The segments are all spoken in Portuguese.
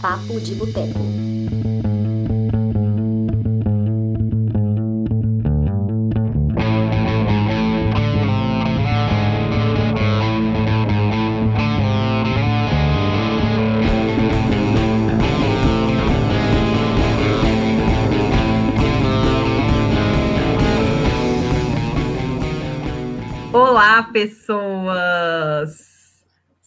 Papo de Boteco. Olá, pessoas!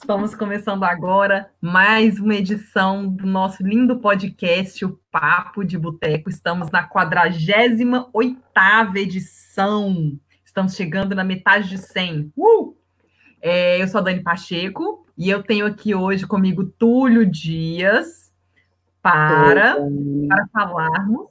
Estamos começando agora mais uma edição do nosso lindo podcast, o Papo de Boteco. Estamos na 48 edição. Estamos chegando na metade de 100. Uh! É, eu sou a Dani Pacheco e eu tenho aqui hoje comigo Túlio Dias para, para falarmos.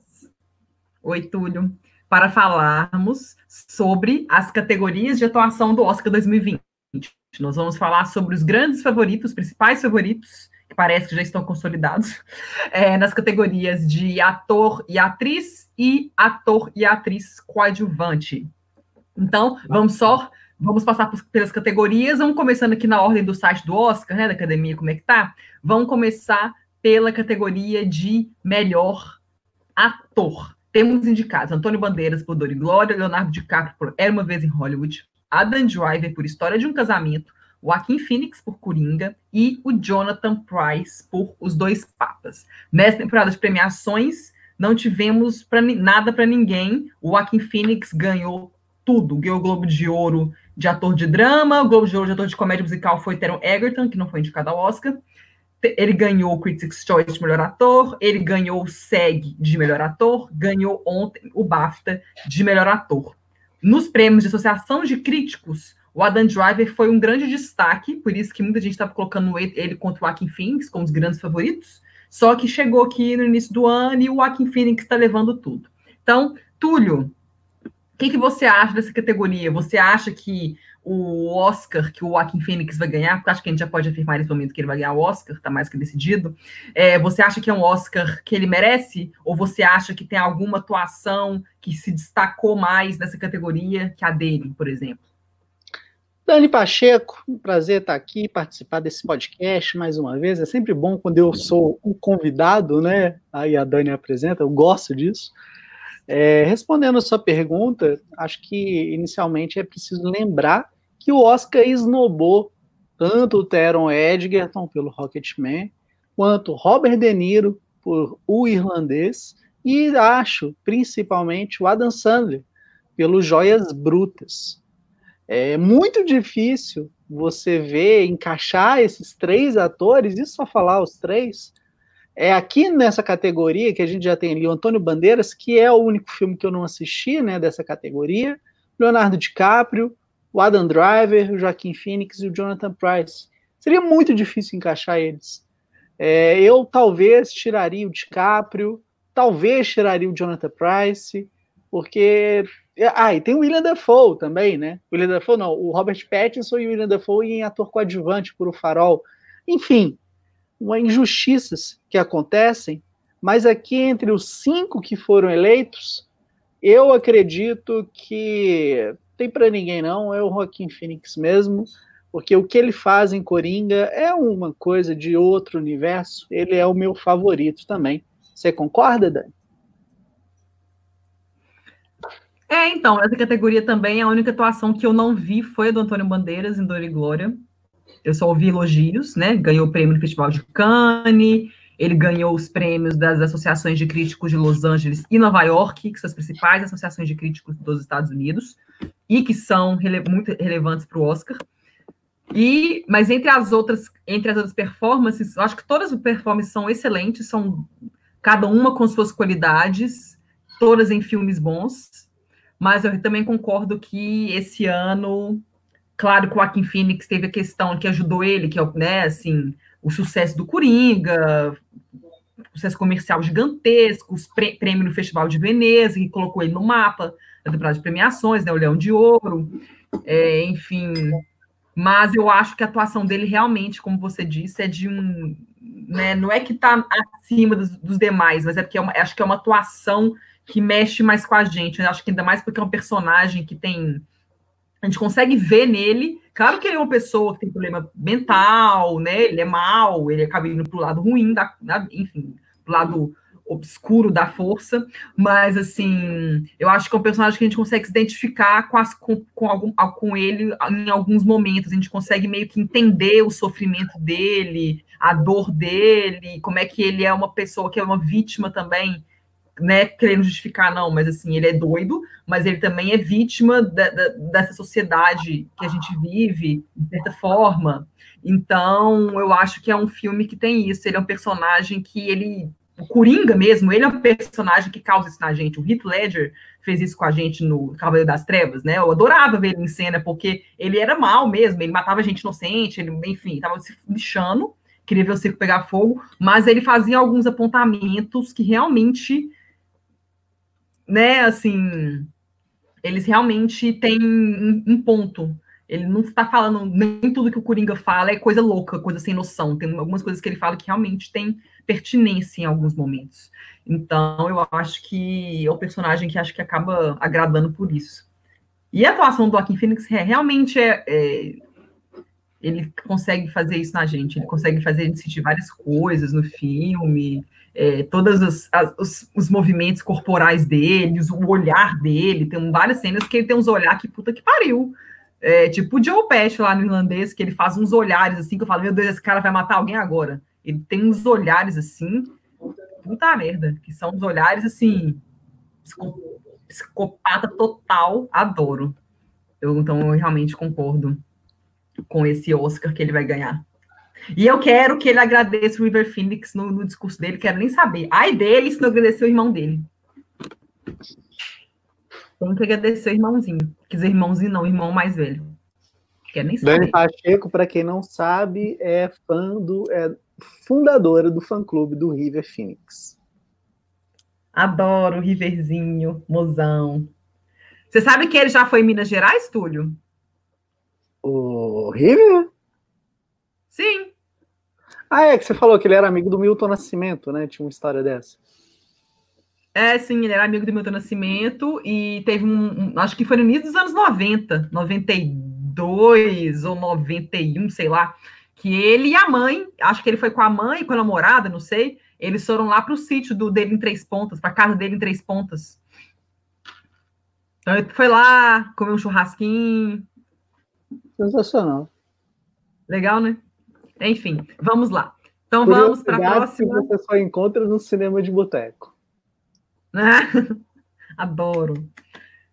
Oi, Túlio. Para falarmos sobre as categorias de atuação do Oscar 2020. Nós vamos falar sobre os grandes favoritos, os principais favoritos, que parece que já estão consolidados, é, nas categorias de ator e atriz e ator e atriz coadjuvante. Então, vamos só, vamos passar pelas categorias, vamos começando aqui na ordem do site do Oscar, né, da academia, como é que tá? Vamos começar pela categoria de melhor ator. Temos indicados Antônio Bandeiras por Dor e Glória, Leonardo DiCaprio por Era Uma Vez em Hollywood, Adam Driver por História de um Casamento, Joaquim Phoenix por Coringa e o Jonathan Price por Os Dois Papas. Nessa temporada de premiações, não tivemos pra, nada para ninguém. O Joaquim Phoenix ganhou tudo. Ganhou o Globo de Ouro de ator de drama, o Globo de Ouro de ator de comédia musical foi Teron Egerton, que não foi indicado ao Oscar. Ele ganhou o Critics' Choice de melhor ator, ele ganhou o SEG de melhor ator, ganhou ontem o BAFTA de melhor ator. Nos prêmios de associação de críticos, o Adam Driver foi um grande destaque, por isso que muita gente estava colocando ele contra o Joaquin Phoenix como os grandes favoritos. Só que chegou aqui no início do ano e o Joaquin Phoenix está levando tudo. Então, Túlio, o que, que você acha dessa categoria? Você acha que o Oscar que o Joaquin Phoenix vai ganhar, porque acho que a gente já pode afirmar nesse momento que ele vai ganhar o Oscar, está mais que decidido. É, você acha que é um Oscar que ele merece? Ou você acha que tem alguma atuação que se destacou mais nessa categoria que a dele, por exemplo? Dani Pacheco, um prazer estar aqui, participar desse podcast mais uma vez. É sempre bom quando eu sou um convidado, né? Aí a Dani apresenta, eu gosto disso. É, respondendo a sua pergunta, acho que inicialmente é preciso lembrar que o Oscar esnobou tanto o Teron Edgerton pelo Rocketman, quanto Robert De Niro por O Irlandês, e acho principalmente o Adam Sandler pelo Joias Brutas. É muito difícil você ver, encaixar esses três atores, e só falar os três. É aqui nessa categoria que a gente já tem ali o Antônio Bandeiras, que é o único filme que eu não assisti, né, dessa categoria, Leonardo DiCaprio, o Adam Driver, o Joaquim Phoenix e o Jonathan Price. Seria muito difícil encaixar eles. É, eu talvez tiraria o DiCaprio, talvez tiraria o Jonathan Price, porque ah, e tem o William Dafoe também, né? O William Dafoe não, o Robert Pattinson e o William Dafoe em ator coadjuvante por O Farol. Enfim, uma injustiças que acontecem, mas aqui entre os cinco que foram eleitos, eu acredito que tem para ninguém não, é o Joaquim Phoenix mesmo, porque o que ele faz em Coringa é uma coisa de outro universo, ele é o meu favorito também. Você concorda, Dani? É, então, essa categoria também, a única atuação que eu não vi foi a do Antônio Bandeiras em Dor e Glória. Eu só ouvi elogios, né? Ganhou o prêmio no Festival de Cannes, ele ganhou os prêmios das associações de críticos de Los Angeles e Nova York, que são as principais associações de críticos dos Estados Unidos, e que são rele muito relevantes para o Oscar. E, mas entre as outras, entre as outras performances, eu acho que todas as performances são excelentes, são cada uma com suas qualidades, todas em filmes bons. Mas eu também concordo que esse ano, claro que o Joaquim Phoenix teve a questão que ajudou ele, que é né, assim, o sucesso do Coringa, sucesso comercial gigantesco, os prêmio no Festival de Veneza, que colocou ele no mapa da temporada de premiações, né, o Leão de Ouro, é, enfim. Mas eu acho que a atuação dele realmente, como você disse, é de um. Né, não é que está acima dos, dos, demais, mas é porque é uma, acho que é uma atuação que mexe mais com a gente. Eu acho que ainda mais porque é um personagem que tem A gente consegue ver nele. Claro que ele é uma pessoa que tem problema mental, né? Ele é mal, ele acaba indo pro lado ruim, da, da enfim, pro lado obscuro da força, mas assim, eu acho que é um personagem que a gente consegue se identificar com, as, com, com, algum, com ele em alguns momentos, a gente consegue meio que entender o sofrimento dele, a dor dele, como é que ele é uma pessoa que é uma vítima também, né, querendo justificar, não, mas assim, ele é doido, mas ele também é vítima da, da, dessa sociedade que a gente vive, de certa forma. Então, eu acho que é um filme que tem isso. Ele é um personagem que ele o Coringa mesmo, ele é um personagem que causa isso na gente. O Heath Ledger fez isso com a gente no Cavaleiro das Trevas, né? Eu adorava ver ele em cena, porque ele era mal mesmo, ele matava gente inocente, ele, enfim, tava se lixando, queria ver o circo pegar fogo, mas ele fazia alguns apontamentos que realmente, né, assim, eles realmente têm um, um ponto. Ele não está falando, nem tudo que o Coringa fala é coisa louca, coisa sem noção. Tem algumas coisas que ele fala que realmente tem pertinência em alguns momentos. Então, eu acho que é o personagem que acho que acaba agradando por isso. E a atuação do Joaquin Phoenix é, realmente é, é, ele consegue fazer isso na gente, ele consegue fazer a gente sentir várias coisas no filme, é, todos os, os, os, movimentos corporais dele, o olhar dele, tem várias cenas que ele tem uns olhares que puta que pariu. É, tipo o Joe Pesci lá no irlandês, que ele faz uns olhares assim, que eu falo, meu Deus, esse cara vai matar alguém agora. Ele tem uns olhares assim, puta merda, que são uns olhares assim, psicopata total, adoro. Eu, então eu realmente concordo com esse Oscar que ele vai ganhar. E eu quero que ele agradeça o River Phoenix no, no discurso dele, quero nem saber. Ai dele se não agradecer o irmão dele. Tem que agradecer o irmãozinho. Quer dizer, irmãozinho não, o irmão mais velho. Quer nem saber. Dani Pacheco, para quem não sabe, é fã do. É fundadora do fã-clube do River Phoenix. Adoro o Riverzinho, mozão. Você sabe que ele já foi em Minas Gerais, Túlio? O River? Sim. Ah, é que você falou que ele era amigo do Milton Nascimento, né? Tinha uma história dessa. É, sim, ele era amigo do Milton Nascimento e teve um, um, acho que foi no início dos anos 90, 92 ou 91, sei lá, que ele e a mãe, acho que ele foi com a mãe, com a namorada, não sei, eles foram lá para o sítio do, dele em Três Pontas, para casa dele em Três Pontas. Então ele foi lá, comeu um churrasquinho. Sensacional. Legal, né? Enfim, vamos lá. Então vamos para a próxima. Que você só encontra no cinema de boteco. Adoro.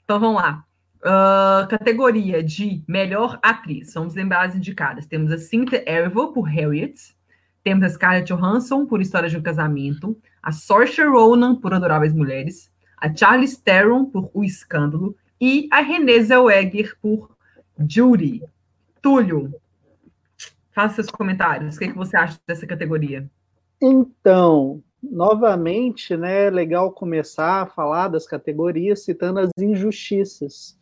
Então vamos lá. Uh, categoria de melhor atriz. Vamos lembrar as indicadas. Temos a Cynthia Erivo por Harriet. Temos a Scarlett Johansson por História de um Casamento. A Saoirse Ronan por Adoráveis Mulheres. A Charlize Theron por O Escândalo. E a Renée Zellweger por Judy. Túlio, faça seus comentários. O que, é que você acha dessa categoria? Então, novamente, né, é legal começar a falar das categorias citando as injustiças.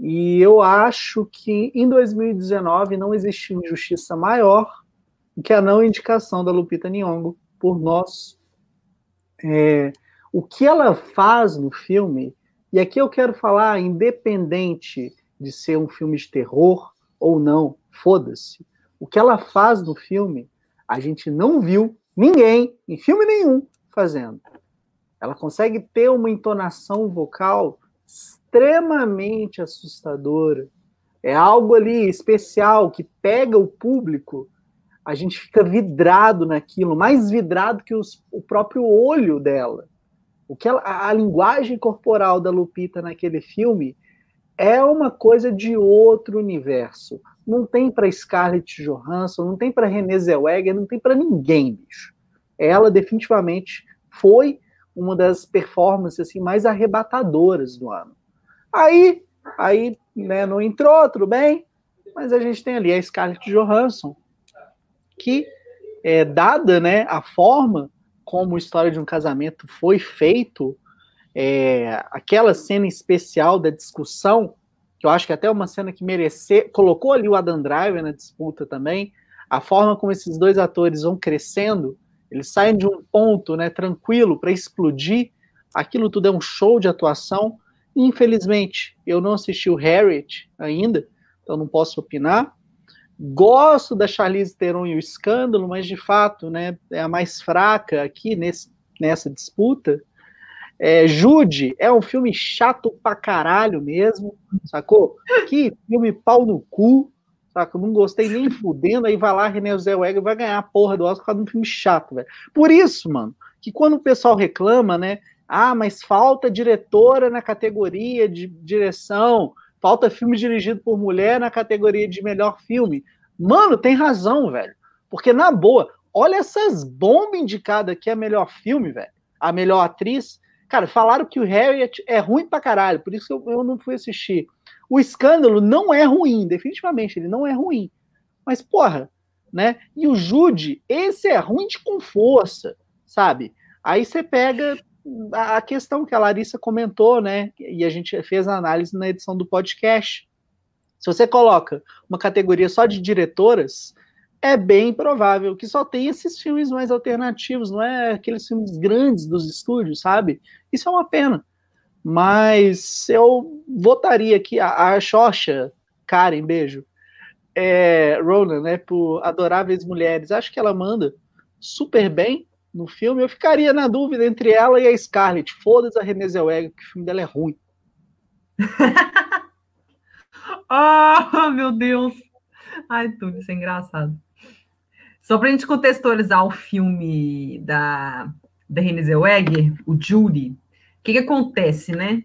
E eu acho que em 2019 não existe injustiça maior que a não indicação da Lupita Nyong'o por nós. É, o que ela faz no filme, e aqui eu quero falar, independente de ser um filme de terror ou não, foda-se. O que ela faz no filme, a gente não viu ninguém, em filme nenhum, fazendo. Ela consegue ter uma entonação vocal extremamente assustadora. É algo ali especial que pega o público. A gente fica vidrado naquilo, mais vidrado que os, o próprio olho dela. O que ela, a, a linguagem corporal da Lupita naquele filme é uma coisa de outro universo. Não tem para Scarlett Johansson, não tem para Renée Zellweger, não tem para ninguém, bicho. Ela definitivamente foi uma das performances assim, mais arrebatadoras do ano. Aí, aí né, não entrou, tudo bem, mas a gente tem ali a Scarlett Johansson, que é dada né, a forma como a história de um casamento foi feito, é, aquela cena especial da discussão, que eu acho que até é uma cena que merecer, colocou ali o Adam Driver na disputa também, a forma como esses dois atores vão crescendo, eles saem de um ponto né, tranquilo para explodir, aquilo tudo é um show de atuação, Infelizmente, eu não assisti o Harriet ainda, então não posso opinar. Gosto da Charlize Theron e o Escândalo, mas de fato, né, é a mais fraca aqui nesse, nessa disputa. É, Jude é um filme chato pra caralho mesmo, sacou? Que filme pau no cu, saca? Não gostei nem fudendo, aí vai lá, René Zellweger vai ganhar a porra do Oscar por causa de um filme chato, velho. Por isso, mano, que quando o pessoal reclama, né, ah, mas falta diretora na categoria de direção, falta filme dirigido por mulher na categoria de melhor filme. Mano, tem razão, velho. Porque, na boa, olha essas bombas indicadas aqui a melhor filme, velho. A melhor atriz. Cara, falaram que o Harriet é ruim pra caralho, por isso eu, eu não fui assistir. O escândalo não é ruim, definitivamente, ele não é ruim. Mas, porra, né? E o Jude, esse é ruim de com força, sabe? Aí você pega a questão que a Larissa comentou, né? E a gente fez a análise na edição do podcast. Se você coloca uma categoria só de diretoras, é bem provável que só tem esses filmes mais alternativos, não é aqueles filmes grandes dos estúdios, sabe? Isso é uma pena. Mas eu votaria aqui a, a Xoxa, Karen, beijo, é, Ronan, né, por Adoráveis Mulheres. Acho que ela manda super bem no filme. Eu ficaria na dúvida entre ela e a Scarlett. Foda-se a Renée Zellweger, que o filme dela é ruim. oh, meu Deus! Ai, tudo isso é engraçado. Só para a gente contextualizar o filme da, da Renée Zellweger, o Judy, o que, que acontece, né?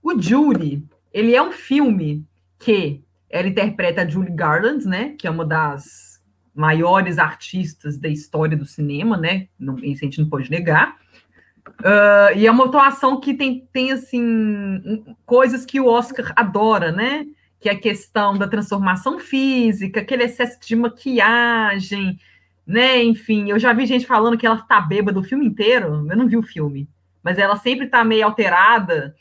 O Judy, ele é um filme que ela interpreta a Julie Garland, né? Que é uma das maiores artistas da história do cinema, né? Não, isso a gente não pode negar. Uh, e é uma atuação que tem, tem assim coisas que o Oscar adora, né? Que é a questão da transformação física, aquele excesso de maquiagem, né? Enfim, eu já vi gente falando que ela tá bêbada o filme inteiro. Eu não vi o filme, mas ela sempre tá meio alterada.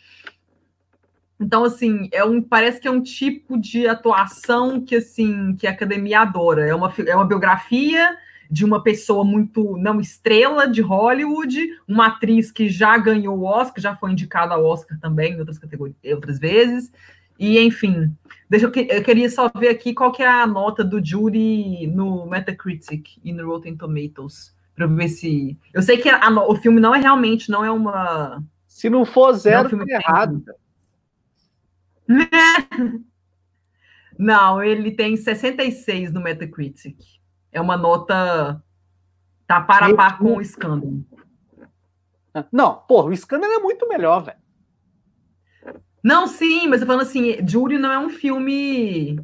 Então, assim, é um, parece que é um tipo de atuação que, assim, que a academia adora. É uma, é uma biografia de uma pessoa muito não estrela de Hollywood, uma atriz que já ganhou o Oscar, já foi indicada ao Oscar também outras categorias, outras vezes. E, enfim, deixa eu, eu queria só ver aqui qual que é a nota do júri no Metacritic e no Rotten Tomatoes, para ver se... Eu sei que a, o filme não é realmente, não é uma... Se não for zero, não é um tá errado. Não, ele tem 66 no Metacritic. É uma nota... Tá para a par com o escândalo. Não, porra, o escândalo é muito melhor, velho. Não, sim, mas eu falando assim, Jury não é um filme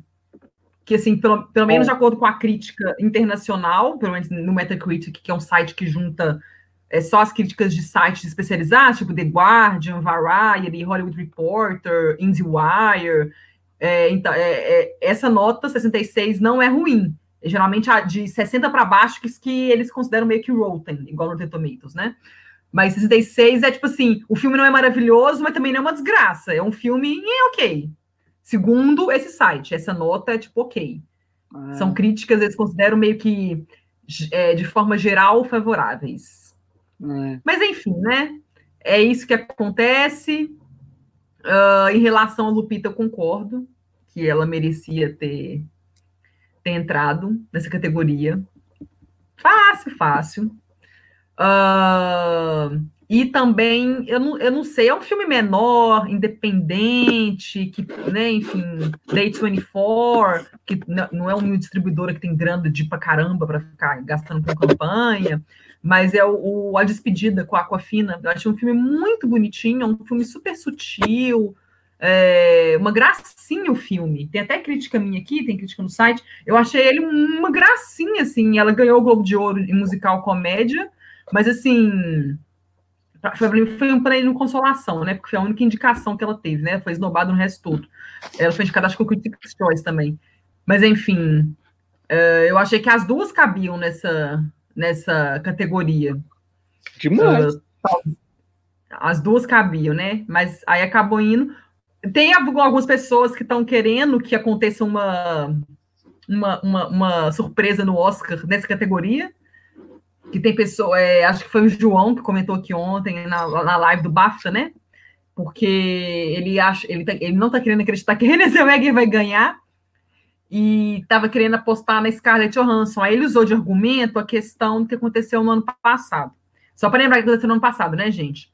que, assim, pelo, pelo menos de acordo com a crítica internacional, pelo menos no Metacritic, que é um site que junta é, só as críticas de sites especializados, tipo The Guardian, Variety, Hollywood Reporter, IndieWire. É, então, é, é, essa nota 66 não é ruim. Geralmente, a de 60 para baixo, que, que eles consideram meio que Rotten, igual no The Tomatoes, né? Mas 66 é tipo assim, o filme não é maravilhoso, mas também não é uma desgraça. É um filme é ok. Segundo esse site, essa nota é tipo ok. Ah. São críticas, eles consideram meio que é, de forma geral favoráveis. É. Mas enfim, né? É isso que acontece. Uh, em relação a Lupita, eu concordo que ela merecia ter, ter entrado nessa categoria. Fácil, fácil. Uh, e também, eu não, eu não sei, é um filme menor, independente, que, né, enfim, Day 24, que não é uma distribuidora que tem grana de pra caramba para ficar gastando com campanha, mas é o, o, A Despedida com a Aquafina. Eu achei um filme muito bonitinho, é um filme super sutil, é, uma gracinha o filme. Tem até crítica minha aqui, tem crítica no site. Eu achei ele uma gracinha, assim. Ela ganhou o Globo de Ouro em musical comédia mas assim, foi um prêmio consolação, né? Porque foi a única indicação que ela teve, né? Foi esnobada no resto todo. Ela foi indicada, acho que o Critics' Choice também. Mas enfim, uh, eu achei que as duas cabiam nessa, nessa categoria. Demais. Uh, as duas cabiam, né? Mas aí acabou indo. Tem algumas pessoas que estão querendo que aconteça uma, uma, uma, uma surpresa no Oscar nessa categoria que tem pessoa, é, acho que foi o João que comentou aqui ontem na, na live do BAFTA, né? porque ele acha, ele, tá, ele não está querendo acreditar que Renée Zellweger vai ganhar e estava querendo apostar na Scarlett Johansson. Aí ele usou de argumento a questão do que aconteceu no ano passado. Só para lembrar que aconteceu no ano passado, né, gente?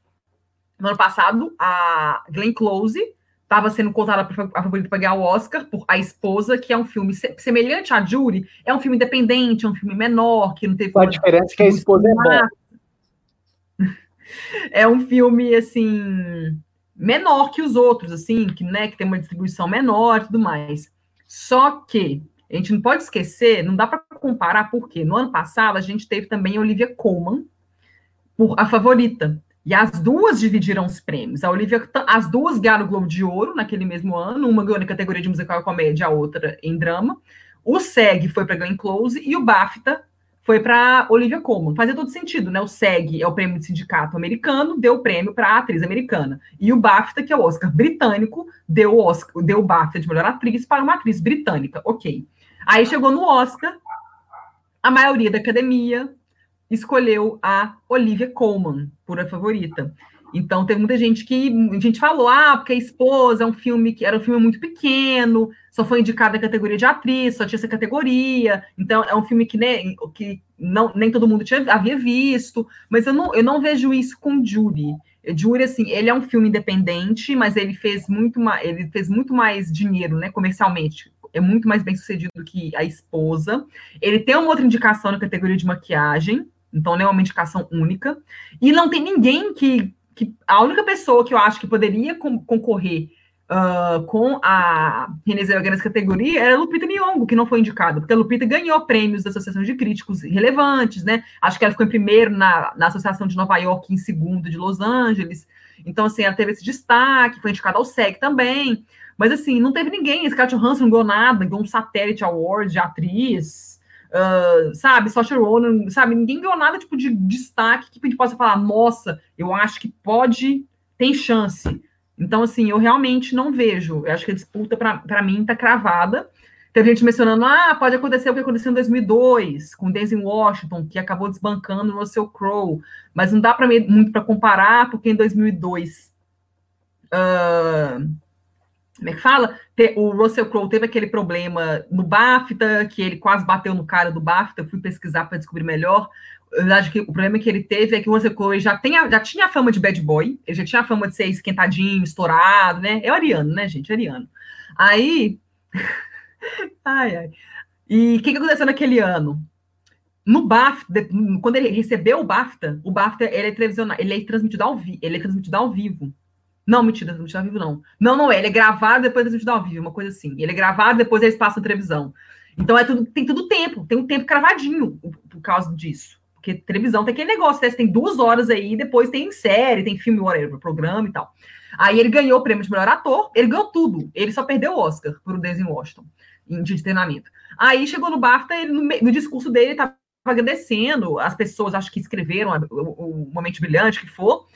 No ano passado, a Glenn Close estava sendo contada a favorita para ganhar o Oscar por A Esposa, que é um filme semelhante a Jury, é um filme independente, é um filme menor, que não teve... A diferença é que A Esposa é bom. É um filme, assim, menor que os outros, assim, que, né, que tem uma distribuição menor e tudo mais. Só que a gente não pode esquecer, não dá para comparar, porque no ano passado a gente teve também a Olivia Colman, por a favorita. E as duas dividiram os prêmios. A Olivia, as duas ganharam o Globo de Ouro naquele mesmo ano, uma ganhou na categoria de musical e comédia, a outra em drama. O SEG foi para Glenn Close e o BAFTA foi para Olivia Colman. Fazia todo sentido, né? O SEG é o prêmio de sindicato americano, deu o prêmio para a atriz americana. E o BAFTA, que é o Oscar britânico, deu o, Oscar, deu o BAFTA de melhor atriz para uma atriz britânica. Ok. Aí chegou no Oscar, a maioria da academia escolheu a Olivia Colman por a favorita. Então teve muita gente que a gente falou, ah, porque a esposa é um filme que era um filme muito pequeno, só foi indicado na categoria de atriz, só tinha essa categoria. Então é um filme que, né, que não, nem todo mundo tinha, havia visto, mas eu não, eu não vejo isso com Jury. Jury, assim, ele é um filme independente, mas ele fez muito mais, ele fez muito mais dinheiro, né, comercialmente. É muito mais bem sucedido que a esposa. Ele tem uma outra indicação na categoria de maquiagem, então não é uma indicação única. E não tem ninguém que que a única pessoa que eu acho que poderia concorrer uh, com a Renée Zellweger nessa categoria era a Lupita Nyong'o, que não foi indicada, porque a Lupita ganhou prêmios da Associação de Críticos relevantes, né? Acho que ela ficou em primeiro na, na Associação de Nova York, em segundo de Los Angeles. Então, assim, ela teve esse destaque, foi indicada ao SEG também. Mas, assim, não teve ninguém. Scarlett Johansson não ganhou nada, ganhou um Satellite Award de atriz. Uh, sabe, Saoirse Ronan, sabe, ninguém ganhou nada tipo de destaque que a gente possa falar, nossa, eu acho que pode, tem chance. Então, assim, eu realmente não vejo. Eu acho que a disputa, para mim, está cravada. Teve gente mencionando, ah, pode acontecer o que aconteceu em 2002, com Denzel Washington, que acabou desbancando o Russell Crowe. Mas não dá para muito para comparar, porque em 2002... Uh, como é que fala? O Russell Crowe teve aquele problema no BAFTA, que ele quase bateu no cara do BAFTA, fui pesquisar para descobrir melhor. Na verdade, o problema que ele teve é que o Russell Crowe já, tem a, já tinha a fama de bad boy, ele já tinha a fama de ser esquentadinho, estourado, né? É ariano, né, gente? É ariano. Aí. ai, ai. E o que, que aconteceu naquele ano? No BAFTA, quando ele recebeu o BAFTA, o BAFTA ele é, ele é transmitido ao, vi, ele é transmitido ao vivo. Não, mentira, transmitido ao vivo não. Não, não é. Ele é gravado depois transmitido ao vivo, uma coisa assim. Ele é gravado depois eles passam na televisão. Então é tudo, tem tudo tempo, tem um tempo cravadinho por causa disso. Porque televisão tem aquele negócio, né? tem duas horas aí, depois tem série, tem filme, whatever, programa e tal. Aí ele ganhou o prêmio de melhor ator, ele ganhou tudo. Ele só perdeu o Oscar por o Denzel Washington, em dia de treinamento. Aí chegou no BAFTA, ele, no, no discurso dele, ele estava agradecendo as pessoas, acho que escreveram o, o Momento Brilhante, que for,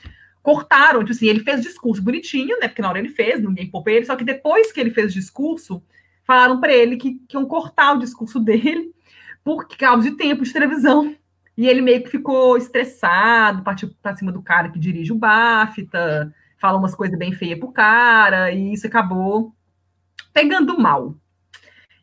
cortaram, tipo assim, ele fez discurso bonitinho, né? Porque na hora ele fez, ninguém poupou ele, só que depois que ele fez o discurso, falaram para ele que, que iam cortar o discurso dele por causa de tempo de televisão. E ele meio que ficou estressado, partiu para cima do cara que dirige o BAFTA, falou umas coisas bem feias pro cara, e isso acabou pegando mal.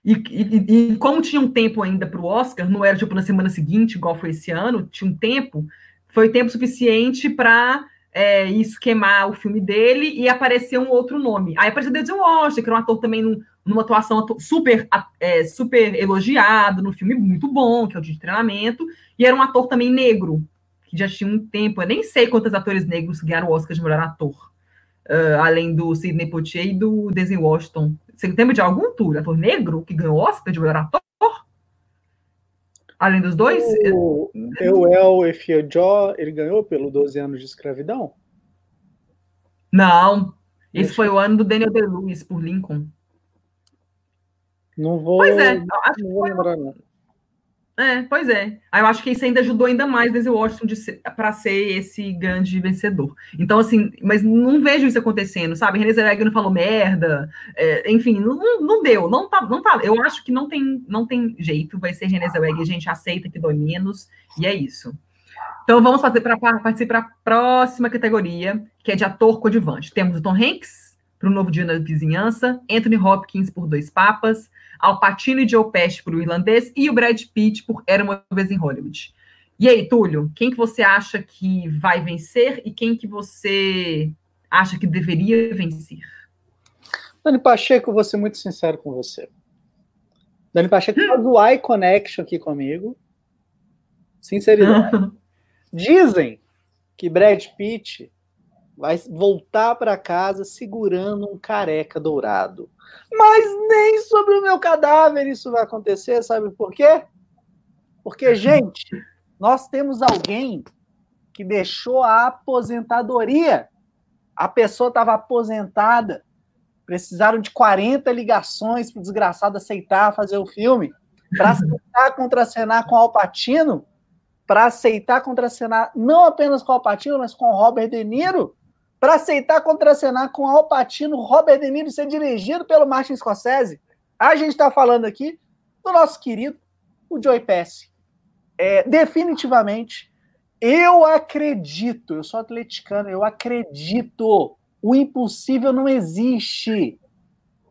E, e, e como tinha um tempo ainda para o Oscar, não era tipo na semana seguinte, igual foi esse ano, tinha um tempo, foi tempo suficiente para é, isso queimar o filme dele e aparecer um outro nome. Aí apareceu Denzel Washington, que era um ator também num, numa atuação super, é, super elogiado, no filme muito bom, que é o de treinamento, e era um ator também negro, que já tinha um tempo, eu nem sei quantos atores negros ganharam o Oscar de melhor ator, uh, além do Sidney Poitier e do Denzel Washington. Você lembra de algum tour, ator negro que ganhou o Oscar de melhor ator? Além dos dois? O Euel Efiejo, ele ganhou pelo 12 anos de escravidão? Não. Esse foi o ano do Daniel Day-Lewis por Lincoln. Não vou, pois é, acho não vou lembrar, não. É, pois é. Aí eu acho que isso ainda ajudou ainda mais Denzel Washington para ser esse grande vencedor. Então, assim, mas não vejo isso acontecendo, sabe? René Zellweger não falou merda, é, enfim, não, não deu, não tá, não tá. Eu acho que não tem, não tem jeito, vai ser René Zellweger, a gente aceita que dói menos, e é isso. Então vamos fazer para a próxima categoria, que é de ator coadjuvante. Temos o Tom Hanks para o Novo Dia na Vizinhança, Anthony Hopkins por Dois Papas, Al Pacino e Joe Pesci por O Irlandês e o Brad Pitt por Era uma vez em Hollywood. E aí, Túlio, quem que você acha que vai vencer e quem que você acha que deveria vencer? Dani Pacheco, vou ser muito sincero com você. Dani Pacheco faz o eye connection aqui comigo. Sinceridade. Dizem que Brad Pitt vai voltar para casa segurando um careca dourado. Mas nem sobre o meu cadáver isso vai acontecer, sabe por quê? Porque, gente, nós temos alguém que deixou a aposentadoria. A pessoa estava aposentada, precisaram de 40 ligações para o desgraçado aceitar fazer o filme, para aceitar contracenar com Alpatino, para aceitar contracenar não apenas com Alpatino, mas com Robert De Niro, para aceitar contracenar com Alpatino, Robert De Niro ser dirigido pelo Martin Scorsese. A gente está falando aqui do nosso querido, o Joey Pesci é, definitivamente, eu acredito, eu sou atleticano, eu acredito, o impossível não existe.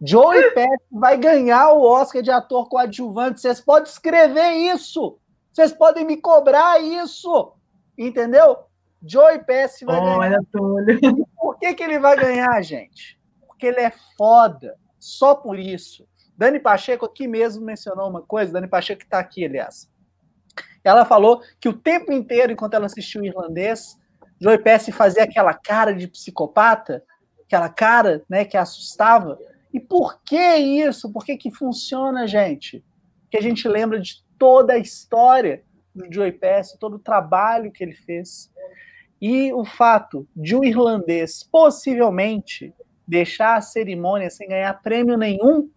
Joey Pesci vai ganhar o Oscar de ator coadjuvante. Vocês podem escrever isso. Vocês podem me cobrar isso. Entendeu? Joey Pesci vai Olha, ganhar. Túlio. Por que, que ele vai ganhar, gente? Porque ele é foda. Só por isso. Dani Pacheco aqui mesmo mencionou uma coisa. Dani Pacheco que está aqui, aliás. Ela falou que o tempo inteiro, enquanto ela assistiu o irlandês, Joey Pesci fazia aquela cara de psicopata, aquela cara né, que assustava. E por que isso? Por que, que funciona, gente? Que a gente lembra de toda a história do Joey Pesci, todo o trabalho que ele fez. E o fato de um irlandês possivelmente deixar a cerimônia sem ganhar prêmio nenhum,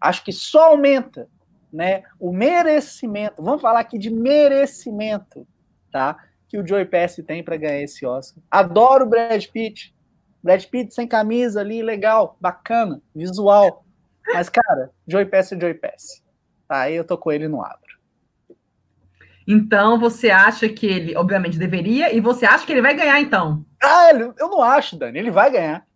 acho que só aumenta né, o merecimento, vamos falar aqui de merecimento, tá? Que o Joey Pesci tem para ganhar esse Oscar. Adoro o Brad Pitt. Brad Pitt sem camisa ali, legal, bacana, visual. Mas, cara, Joey Pesci é Joey Pesci. Tá, aí eu tô com ele no abro. Então, você acha que ele, obviamente, deveria, e você acha que ele vai ganhar, então? Ah, eu não acho, Dani. Ele vai ganhar.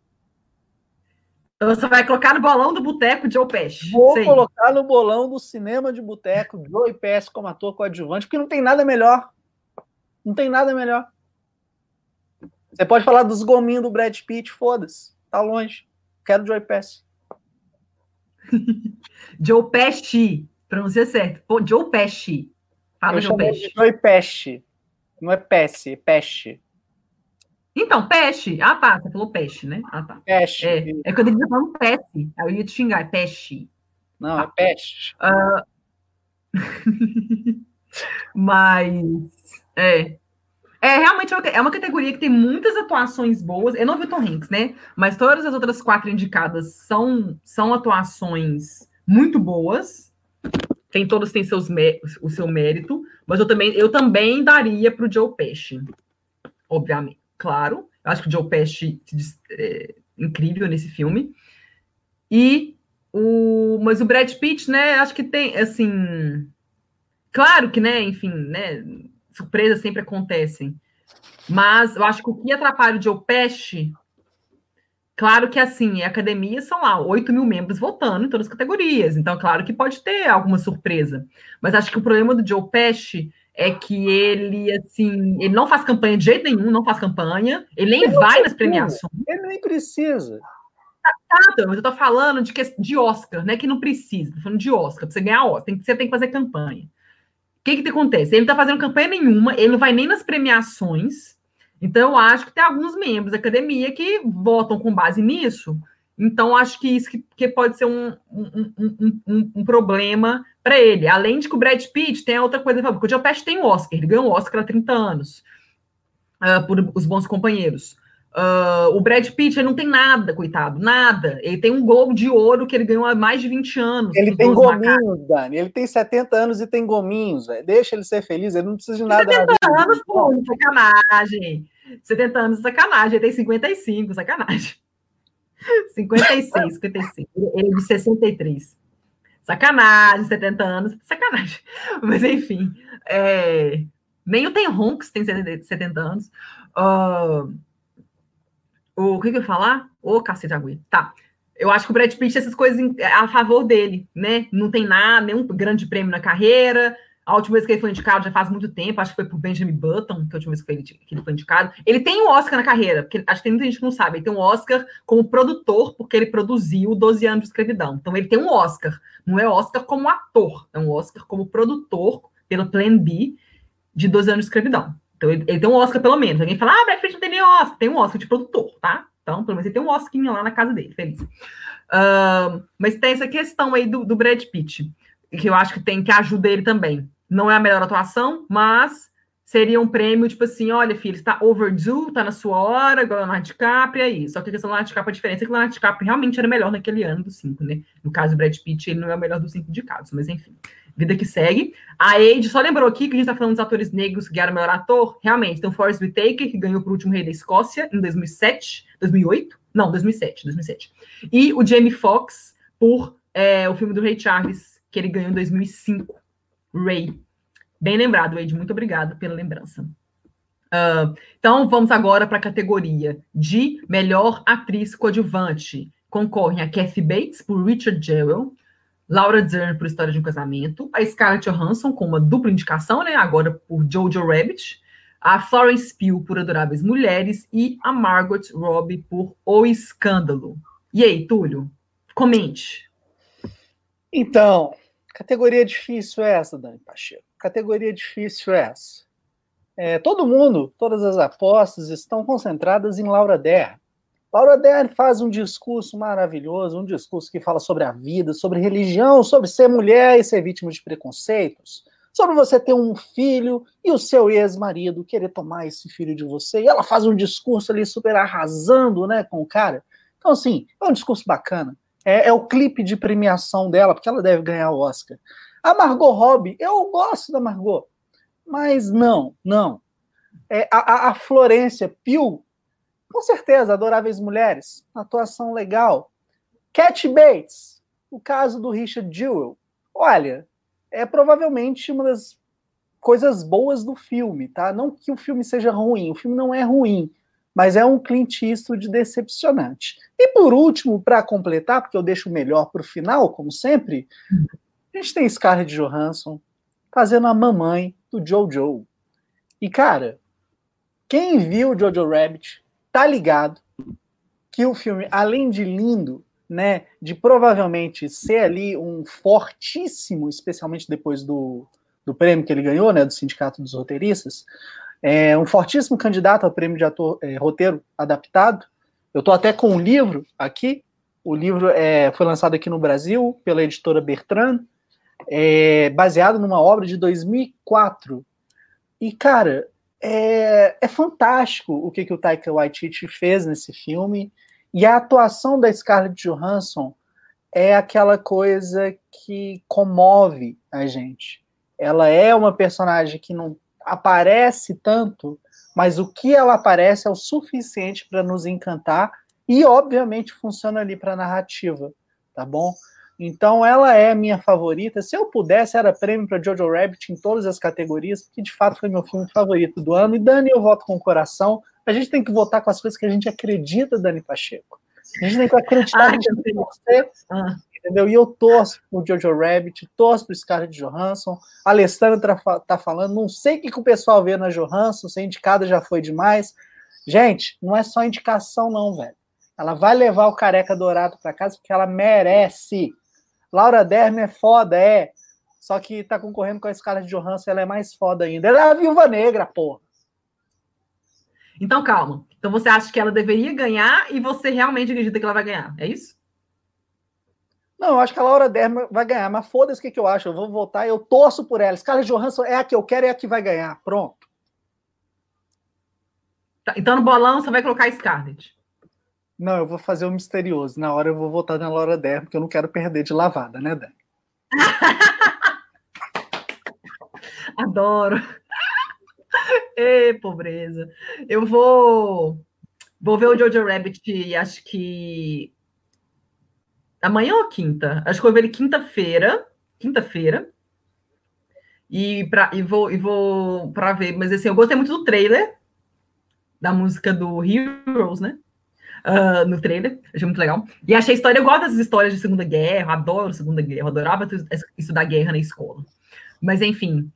Então você vai colocar no bolão do boteco Joe Pesci. Vou Sei. colocar no bolão do cinema de boteco Joe Pesci como ator coadjuvante, porque não tem nada melhor. Não tem nada melhor. Você pode falar dos gominhos do Brad Pitt, foda-se. Tá longe. Quero Joe Pesci. Joe Pesci. Pronuncia certo. Pô, Joe Pesci. Fala Eu Joe Pesci. Joe Pesci. Não é Pesci, é Pesci. Então, peixe. Ah, tá. Você falou peixe, né? Ah, tá. Peixe. É, é quando ele tá falando peixe. Aí eu ia te xingar, é peixe. Não, é peixe. Uh... Mas, é. É, realmente é uma categoria que tem muitas atuações boas. Eu não vi o Tom Hanks, né? Mas todas as outras quatro indicadas são, são atuações muito boas. Tem todas têm seus o seu mérito, mas eu também eu também daria para o Joe Pesci, obviamente claro. Eu acho que o Joe Pesci é incrível nesse filme. E o, mas o Brad Pitt, né? Acho que tem assim, claro que, né? Enfim, né? Surpresas sempre acontecem. Mas eu acho que o que atrapalha o Joe Pesci, claro que assim, a academia são lá 8 mil membros votando em todas as categorias. Então, claro que pode ter alguma surpresa. Mas acho que o problema do Joe Pesci é que ele, assim, ele não faz campanha de jeito nenhum, não faz campanha, ele nem ele vai nas premiações. Ele nem precisa. Tá, mas eu tô falando de, de Oscar, né? Que não precisa, tô falando de Oscar, pra você ganhar Oscar, tem, você tem que fazer campanha. O que que acontece? Ele não tá fazendo campanha nenhuma, ele não vai nem nas premiações, então eu acho que tem alguns membros da academia que votam com base nisso, então, acho que isso que, que pode ser um, um, um, um, um problema para ele. Além de que o Brad Pitt tem outra coisa, porque o Joe Pesci tem o Oscar, ele ganhou o Oscar há 30 anos uh, por Os Bons Companheiros. Uh, o Brad Pitt ele não tem nada, coitado, nada. Ele tem um Globo de Ouro que ele ganhou há mais de 20 anos. Ele tem gominhos, macacos. Dani. Ele tem 70 anos e tem gominhos, véio. Deixa ele ser feliz, ele não precisa de nada. 70 anos, pô, sacanagem. 70 anos, sacanagem. Ele tem 55, sacanagem. 56, 55. Ele é de 63. Sacanagem, 70 anos, sacanagem. Mas enfim. É... Nem o Tem Honks tem 70 anos. Uh, o que, que eu ia falar? Ô, oh, cacete de Tá. Eu acho que o Brad Pitt essas coisas a favor dele, né? Não tem nada, nenhum grande prêmio na carreira, a última vez que ele foi indicado já faz muito tempo, acho que foi por Benjamin Button, que a última vez que ele, que ele foi indicado. Ele tem um Oscar na carreira, porque acho que tem muita gente que não sabe. Ele tem um Oscar como produtor, porque ele produziu 12 anos de escravidão. Então ele tem um Oscar. Não é Oscar como ator, é um Oscar como produtor, pelo Plan B, de 12 anos de escravidão. Então ele, ele tem um Oscar pelo menos. Alguém fala, ah, Brad Pitt não tem nem Oscar. Tem um Oscar de produtor, tá? Então, pelo menos ele tem um Oscar lá na casa dele, feliz. Uh, mas tem essa questão aí do, do Brad Pitt, que eu acho que tem que ajuda ele também não é a melhor atuação, mas seria um prêmio, tipo assim, olha, filho, está overdue, está na sua hora, igual o Leonardo DiCaprio, é isso. Só que a questão do Leonardo DiCaprio, a diferença é que o Leonardo DiCaprio realmente era melhor naquele ano dos cinco, né? No caso do Brad Pitt, ele não é o melhor dos cinco indicados, mas enfim. Vida que segue. A Age só lembrou aqui que a gente está falando dos atores negros que ganharam o melhor ator. Realmente, tem o Forrest Whitaker, que ganhou por Último Rei da Escócia, em 2007, 2008? Não, 2007, 2007. E o Jamie Foxx, por é, o filme do Ray Charles, que ele ganhou em 2005. Ray. Bem lembrado, Wade. Muito obrigado pela lembrança. Uh, então, vamos agora para a categoria de melhor atriz coadjuvante. Concorrem a Kathy Bates, por Richard Jewell, Laura Dern, por História de um Casamento, a Scarlett Johansson, com uma dupla indicação, né, agora por Jojo Rabbit, a Florence Pugh, por Adoráveis Mulheres, e a Margot Robbie, por O Escândalo. E aí, Túlio, comente. Então, Categoria difícil é essa, Dani Pacheco. Categoria difícil é essa. É, todo mundo, todas as apostas estão concentradas em Laura Dern. Laura Dern faz um discurso maravilhoso, um discurso que fala sobre a vida, sobre religião, sobre ser mulher e ser vítima de preconceitos, sobre você ter um filho e o seu ex-marido querer tomar esse filho de você. E ela faz um discurso ali super arrasando, né, com o cara. Então, assim, é um discurso bacana. É, é, o clipe de premiação dela, porque ela deve ganhar o Oscar. A Margot Robbie, eu gosto da Margot, mas não, não. É, a, a Florência Pio, com certeza, Adoráveis Mulheres, atuação legal. Cat Bates, o caso do Richard Jewell. Olha, é provavelmente uma das coisas boas do filme, tá? Não que o filme seja ruim, o filme não é ruim, mas é um Clint Eastwood decepcionante. E por último, para completar, porque eu deixo o melhor para o final, como sempre, a gente tem Scarlett Johansson fazendo a mamãe do Jojo. E cara, quem viu Jojo Rabbit tá ligado que o filme, além de lindo, né, de provavelmente ser ali um fortíssimo, especialmente depois do, do prêmio que ele ganhou, né, do Sindicato dos Roteiristas, é um fortíssimo candidato ao prêmio de ator, é, roteiro adaptado. Eu estou até com um livro aqui. O livro é, foi lançado aqui no Brasil pela editora Bertrand, é, baseado numa obra de 2004. E, cara, é, é fantástico o que, que o Taika Waititi fez nesse filme. E a atuação da Scarlett Johansson é aquela coisa que comove a gente. Ela é uma personagem que não aparece tanto, mas o que ela aparece é o suficiente para nos encantar e, obviamente, funciona ali para a narrativa, tá bom? Então, ela é minha favorita. Se eu pudesse, era prêmio para Jojo Rabbit em todas as categorias, porque de fato foi meu filme favorito do ano. E Dani, eu voto com o coração. A gente tem que votar com as coisas que a gente acredita, Dani Pacheco. A gente tem que acreditar em você. Ah entendeu? E eu torço pro Jojo Rabbit, torço pro Scarlett Johansson. A Alessandra tá, tá falando, não sei o que, que o pessoal vê na Johansson, ser indicada já foi demais. Gente, não é só indicação, não, velho. Ela vai levar o careca dourado para casa porque ela merece. Laura Dern é foda, é. Só que tá concorrendo com a Scarlett Johansson, ela é mais foda ainda. Ela é a viúva negra, porra. Então, calma. Então você acha que ela deveria ganhar e você realmente acredita que ela vai ganhar? É isso? Não, eu acho que a Laura Dern vai ganhar, mas foda-se o que, que eu acho. Eu vou votar eu torço por ela. Scarlett Johansson é a que eu quero, é a que vai ganhar. Pronto. Tá, então no bolão você vai colocar Scarlett. Não, eu vou fazer o misterioso. Na hora eu vou votar na Laura Dern, porque eu não quero perder de lavada, né, Dan? Adoro. Ê, pobreza. Eu vou vou ver o Jojo Rabbit, acho que Amanhã ou quinta? Acho que eu vou ver ele quinta-feira. Quinta-feira. e, pra, e vou, e vou para ver. Mas assim, eu gostei muito do trailer da música do Heroes, né? Uh, no trailer, achei muito legal. E achei a história, eu gosto dessas histórias de Segunda Guerra, adoro Segunda Guerra, eu adorava estudar guerra na escola. Mas enfim,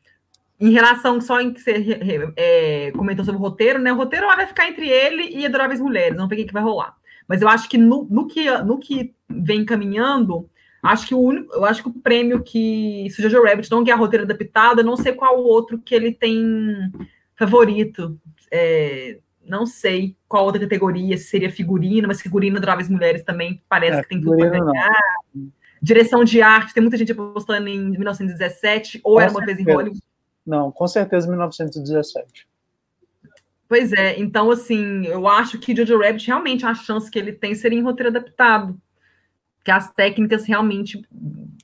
em relação só em que você é, comentou sobre o roteiro, né? O roteiro vai ficar entre ele e Adoráveis Mulheres, não sei o que, vai rolar. Mas eu acho que no, no, que no que vem caminhando, acho que o único, eu acho que o prêmio que se o Rabbit não ganhar roteiro adaptado, eu não sei qual outro que ele tem favorito. É, não sei qual outra categoria, se seria figurino, mas figurino Adoráveis Mulheres também parece é, que tem tudo para ganhar. Não. Direção de arte, tem muita gente apostando em 1917, ou com era uma certeza. vez em Hollywood. Não, com certeza 1917. Pois é, então assim, eu acho que Jojo Rabbit realmente a chance que ele tem seria em roteiro adaptado. Que as técnicas realmente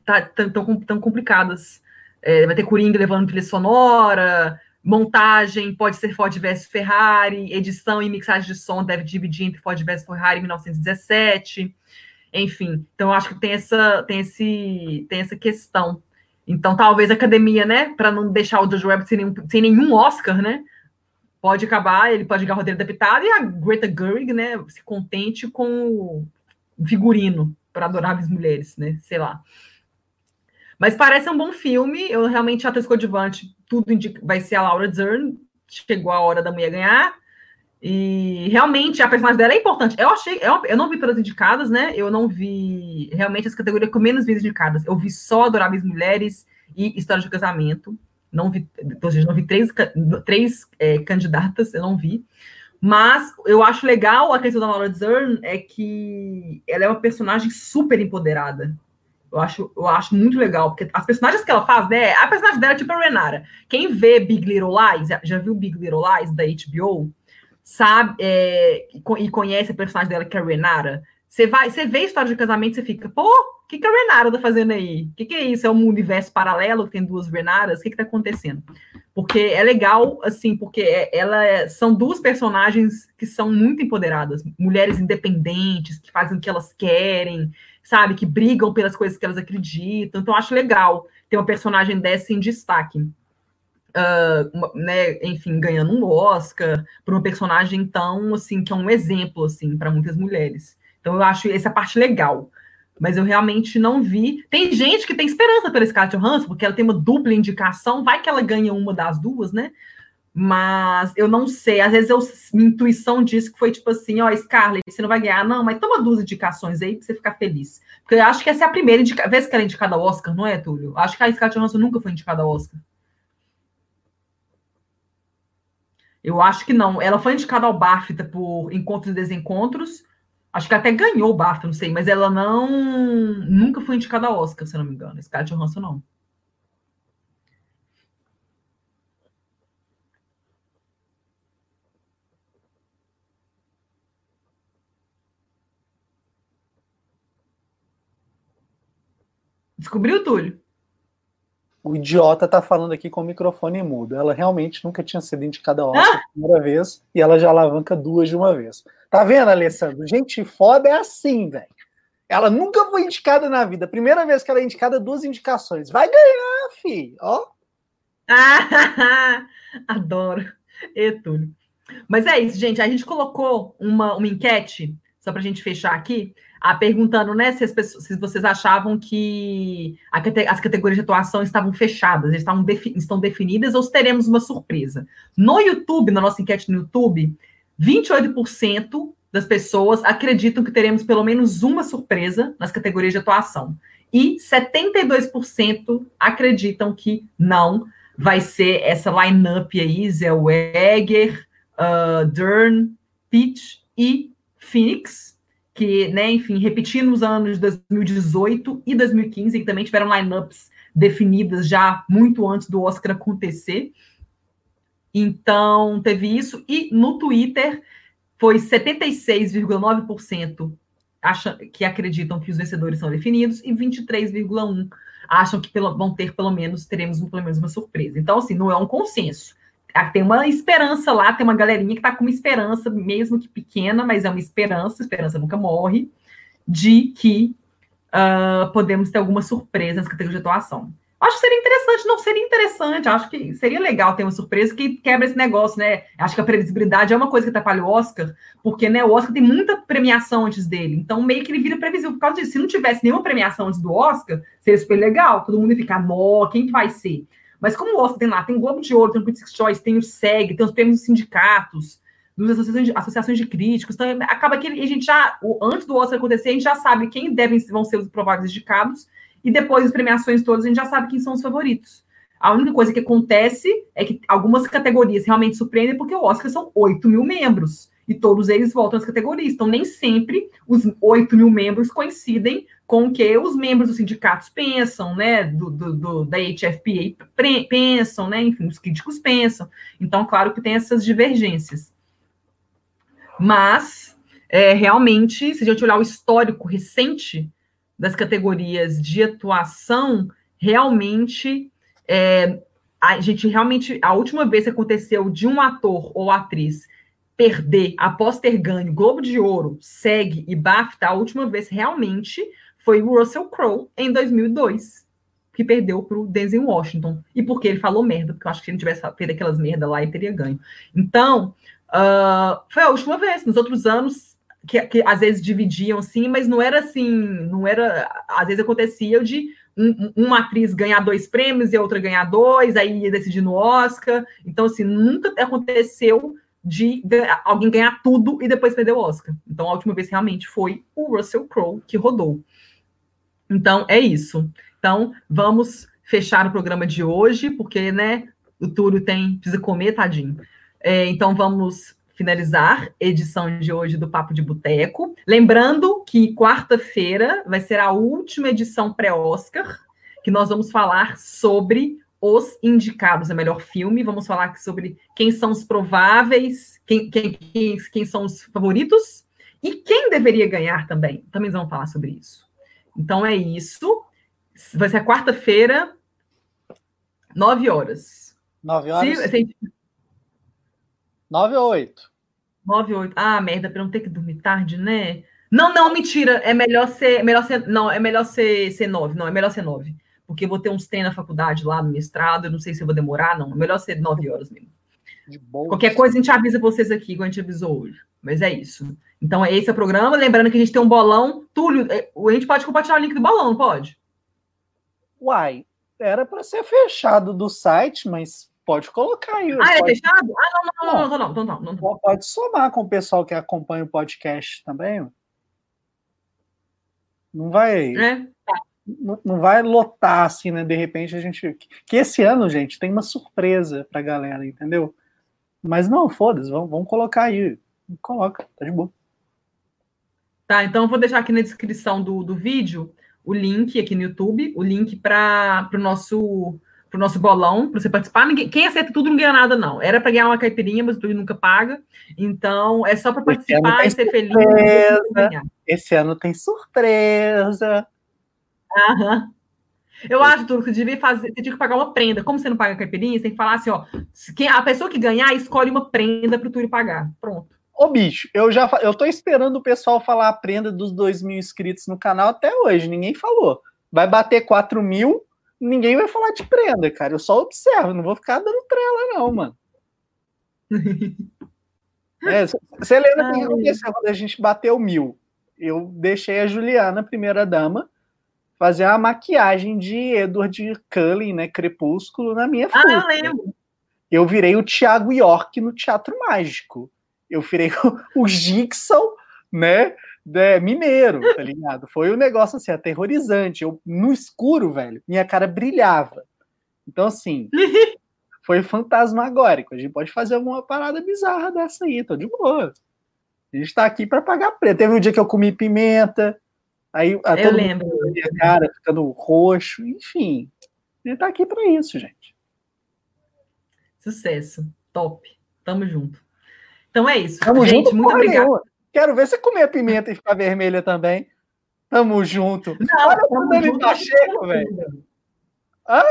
tá, tão, tão complicadas. É, vai ter Coringa levando trilha sonora, montagem pode ser Ford versus Ferrari, edição e mixagem de som deve dividir entre Ford versus Ferrari em 1917. Enfim, então acho que tem essa, tem esse, tem essa questão. Então, talvez a academia, né, para não deixar o Jojo Rabbit sem nenhum, sem nenhum Oscar, né, pode acabar, ele pode ganhar o roteiro adaptado e a Greta Gerwig, né, se contente com o figurino para adoráveis mulheres, né, sei lá. Mas parece um bom filme, eu realmente atriz coadjuvante, tudo indica, vai ser a Laura Dern, chegou a hora da mulher ganhar, e realmente a personagem dela é importante. Eu achei, eu, eu não vi todas indicadas, né? Eu não vi realmente as categorias com menos vezes indicadas. Eu vi só Adoráveis Mulheres e História de Casamento. Não vi, ou seja, não vi três, três é, candidatas, eu não vi. Mas eu acho legal a questão da Laura Dern é que ela é uma personagem super empoderada. Eu acho, eu acho muito legal, porque as personagens que ela faz, né? A personagem dela é tipo a Renara. Quem vê Big Little Lies, já viu Big Little Lies da HBO? sabe é, e conhece a personagem dela, que é a Renara, você vai, você vê a história de casamento, você fica, pô, o que, que a Renara tá fazendo aí? O que, que é isso? É um universo paralelo que tem duas Renaras? O que, que tá acontecendo? Porque é legal, assim, porque é, ela é, são duas personagens que são muito empoderadas, mulheres independentes, que fazem o que elas querem, sabe, que brigam pelas coisas que elas acreditam. Então, acho legal ter uma personagem dessa em destaque uh, né, enfim, ganhando um Oscar por uma personagem tão, assim, que é um exemplo, assim, para muitas mulheres. Então, eu acho essa parte legal. Mas eu realmente não vi. Tem gente que tem esperança pela Scarlett Johansson, porque ela tem uma dupla indicação, vai que ela ganha uma das duas, né? Mas eu não sei, às vezes eu, minha intuição disse que foi tipo assim, ó, Scarlett, você não vai ganhar, não, mas toma duas indicações aí pra você ficar feliz. Porque eu acho que essa é a primeira indica... vez que ela é indicada ao Oscar, não é, Túlio? Acho que a Scarlett Johansson nunca foi indicada ao Oscar. Eu acho que não. Ela foi indicada ao BAFTA por Encontros e Desencontros. Acho que até ganhou o BAFTA, não sei, mas ela não nunca foi indicada ao Oscar, se não me engano. Scarlett Johansson não. Descobriu, Túlio? o idiota tá falando aqui com o microfone mudo. Ela realmente nunca tinha sido indicada ao Oscar ah! a primeira vez e ela já alavanca duas de uma vez. Tá vendo, Alessandro? Gente foda é assim, velho. Ela nunca foi indicada na vida. Primeira vez que ela é indicada, duas indicações. Vai ganhar, fi. Ó. Ah, adoro. E Túlio. Mas é isso, gente. A gente colocou uma, uma enquete, só para a gente fechar aqui, a, perguntando né, se, pessoas, se, vocês achavam que a, as categorias de atuação estavam fechadas, estavam defi, estão definidas, ou se teremos uma surpresa. No YouTube, na nossa enquete no YouTube, 28% das pessoas acreditam que teremos pelo menos uma surpresa nas categorias de atuação. E 72% acreditam que não vai ser essa line-up aí, Zé uh, Dern, Pitt e Phoenix, que, né, enfim, repetindo os anos de 2018 e 2015, que também tiveram lineups definidas já muito antes do Oscar acontecer. Então, teve isso. E no Twitter, foi 76,9% que acreditam que os vencedores são definidos e 23,1% acham que pelo, vão ter, pelo menos, teremos pelo menos uma surpresa. Então, assim, não é um consenso. Ah, tem uma esperança lá, tem uma galerinha que está com uma esperança, mesmo que pequena, mas é uma esperança, esperança nunca morre, de que uh, podemos ter alguma surpresa nas categorias de atuação. Acho que seria interessante, não seria interessante, acho que seria legal ter uma surpresa que quebra esse negócio, né? Acho que a previsibilidade é uma coisa que atrapalha o Oscar, porque né, o Oscar tem muita premiação antes dele, então meio que ele vira previsível por causa disso. Se não tivesse nenhuma premiação antes do Oscar, seria super legal, todo mundo ia ficar, nó, quem que vai ser? Mas como o Oscar tem lá, tem Globo de Ouro, tem o Critics' Choice, tem o SEG, tem os prêmios dos sindicatos, das associações de, associações de críticos, então acaba que a gente já, antes do Oscar acontecer, a gente já sabe quem devem, vão ser os prováveis indicados, e depois das premiações todas, a gente já sabe quem são os favoritos. A única coisa que acontece é que algumas categorias realmente surpreendem, porque o Oscar são 8 mil membros. E todos eles voltam às categorias. Então, nem sempre os 8 mil membros coincidem com o que os membros dos sindicatos pensam, né? Do, do, do, da HFPA pensam, né? Enfim, os críticos pensam. Então, claro que tem essas divergências. Mas, é, realmente, se a gente olhar o histórico recente das categorias de atuação, realmente é, a gente realmente a última vez que aconteceu de um ator ou atriz perder após ter ganho Globo de Ouro, SEG e BAFTA, a última vez realmente foi o Russell Crowe em 2002, que perdeu para o Denzel Washington. E porque ele falou merda, porque eu acho que se ele tivesse feito aquelas merda lá, ele teria ganho. Então, uh, foi a última vez. Nos outros anos, que, que às vezes dividiam assim, mas não era assim, não era. Às vezes acontecia de um, uma atriz ganhar dois prêmios e a outra ganhar dois, aí ia decidir no Oscar. Então, assim, nunca aconteceu de alguém ganhar tudo e depois perder o Oscar. Então, a última vez realmente foi o Russell Crowe que rodou. Então, é isso. Então, vamos fechar o programa de hoje, porque, né, o Túlio tem, precisa comer, tadinho. É, então, vamos finalizar edição de hoje do Papo de Boteco. Lembrando que quarta-feira vai ser a última edição pré-Oscar, que nós vamos falar sobre os indicados a melhor filme. Vamos falar sobre quem são os prováveis, quem, quem, quem, quem são os favoritos e quem deveria ganhar também. Também vamos falar sobre isso. Então é isso. Vai ser quarta-feira, nove horas. Nove horas? Se, se... Nove ou oito? 9, 8. Ah, merda, para não ter que dormir tarde, né? Não, não, mentira. É melhor ser. É melhor ser não, é melhor ser, ser 9. Não, é melhor ser 9. Porque eu vou ter uns treinos na faculdade lá no mestrado. Eu não sei se eu vou demorar, não. É melhor ser 9 horas mesmo. Qualquer coisa a gente avisa vocês aqui, igual a gente avisou hoje. Mas é isso. Então, esse é o programa. Lembrando que a gente tem um bolão. Túlio, é, a gente pode compartilhar o link do bolão, não pode? Uai, era para ser fechado do site, mas Pode colocar aí. Ah, é fechado? Ah, não, não, não, não, não, não, não, não. Pode somar com o pessoal que acompanha o podcast também. Não vai. É. Não, não vai lotar assim, né? De repente a gente. Que esse ano, gente, tem uma surpresa pra galera, entendeu? Mas não, foda-se, vamos, vamos colocar aí. Coloca, tá de boa. Tá, então eu vou deixar aqui na descrição do, do vídeo o link aqui no YouTube, o link para o nosso pro nosso bolão, para você participar. Ninguém, quem acerta tudo não ganha nada, não. Era para ganhar uma caipirinha, mas o Túlio nunca paga. Então, é só para participar e ser feliz. Esse ano tem surpresa. Aham. Eu acho, Túlio, que você devia fazer, você tinha que pagar uma prenda. Como você não paga caipirinha, você tem que falar assim, ó. Quem, a pessoa que ganhar, escolhe uma prenda para o Túlio pagar. Pronto. Ô, bicho, eu já eu tô esperando o pessoal falar a prenda dos dois mil inscritos no canal até hoje. Ninguém falou. Vai bater 4 mil, ninguém vai falar de prenda, cara. Eu só observo, não vou ficar dando trela, não, mano. é, você lembra o que aconteceu quando a gente bateu mil? Eu deixei a Juliana, primeira dama, fazer a maquiagem de Edward Cullen, né? Crepúsculo, na minha frente. Ah, eu lembro. Eu virei o Thiago York no Teatro Mágico. Eu virei o, Gixon, né? é, mineiro, tá ligado? Foi um negócio assim, aterrorizante. Eu, no escuro, velho, minha cara brilhava. Então, assim, foi fantasmagórico. A gente pode fazer alguma parada bizarra dessa aí, tô de boa. A gente tá aqui para pagar preto. Teve um dia que eu comi pimenta, aí a eu lembro. minha cara ficando roxo, enfim. A gente tá aqui para isso, gente. Sucesso. Top. Tamo junto. Então é isso. Tamo gente, junto, muito obrigada. Quero ver você comer a pimenta e ficar vermelha também. Tamo junto. Não, Olha o Dani Pacheco, velho. Hã?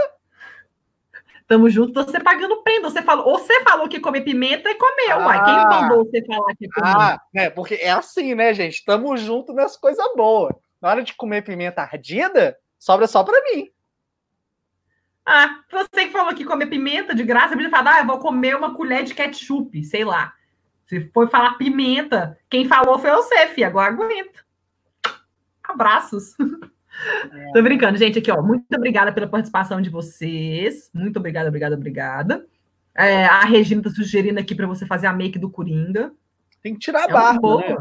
Tamo junto, você pagando prenda. Você falou, você falou que comer pimenta e comeu, ah, uai. Quem mandou você falar que comeu? Ah, é, porque é assim, né, gente? Tamo junto nas coisas boas. Na hora de comer pimenta ardida, sobra só pra mim. Ah, você que falou que comer pimenta de graça, podia falar, ah, eu vou comer uma colher de ketchup, sei lá. Se foi falar pimenta, quem falou foi você, filho, agora aguenta. Abraços. É. Tô brincando, gente, aqui, ó, muito obrigada pela participação de vocês. Muito obrigada, obrigada, obrigada. É, a Regina tá sugerindo aqui para você fazer a make do Coringa. Tem que tirar a é barba, um né?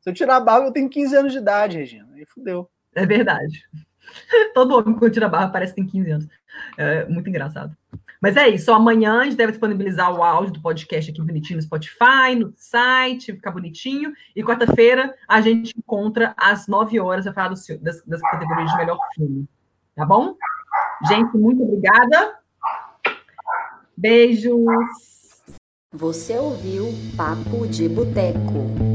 Se eu tirar a barba, eu tenho 15 anos de idade, Regina. Aí fudeu. É verdade. Todo homem quando tira barba parece que tem 15 anos. É muito engraçado. Mas é isso. Amanhã a gente deve disponibilizar o áudio do podcast aqui bonitinho no Spotify, no site, ficar bonitinho. E quarta-feira a gente encontra às 9 horas para falar do, das, das categorias de melhor filme. Tá bom? Gente, muito obrigada. Beijos. Você ouviu Papo de Boteco.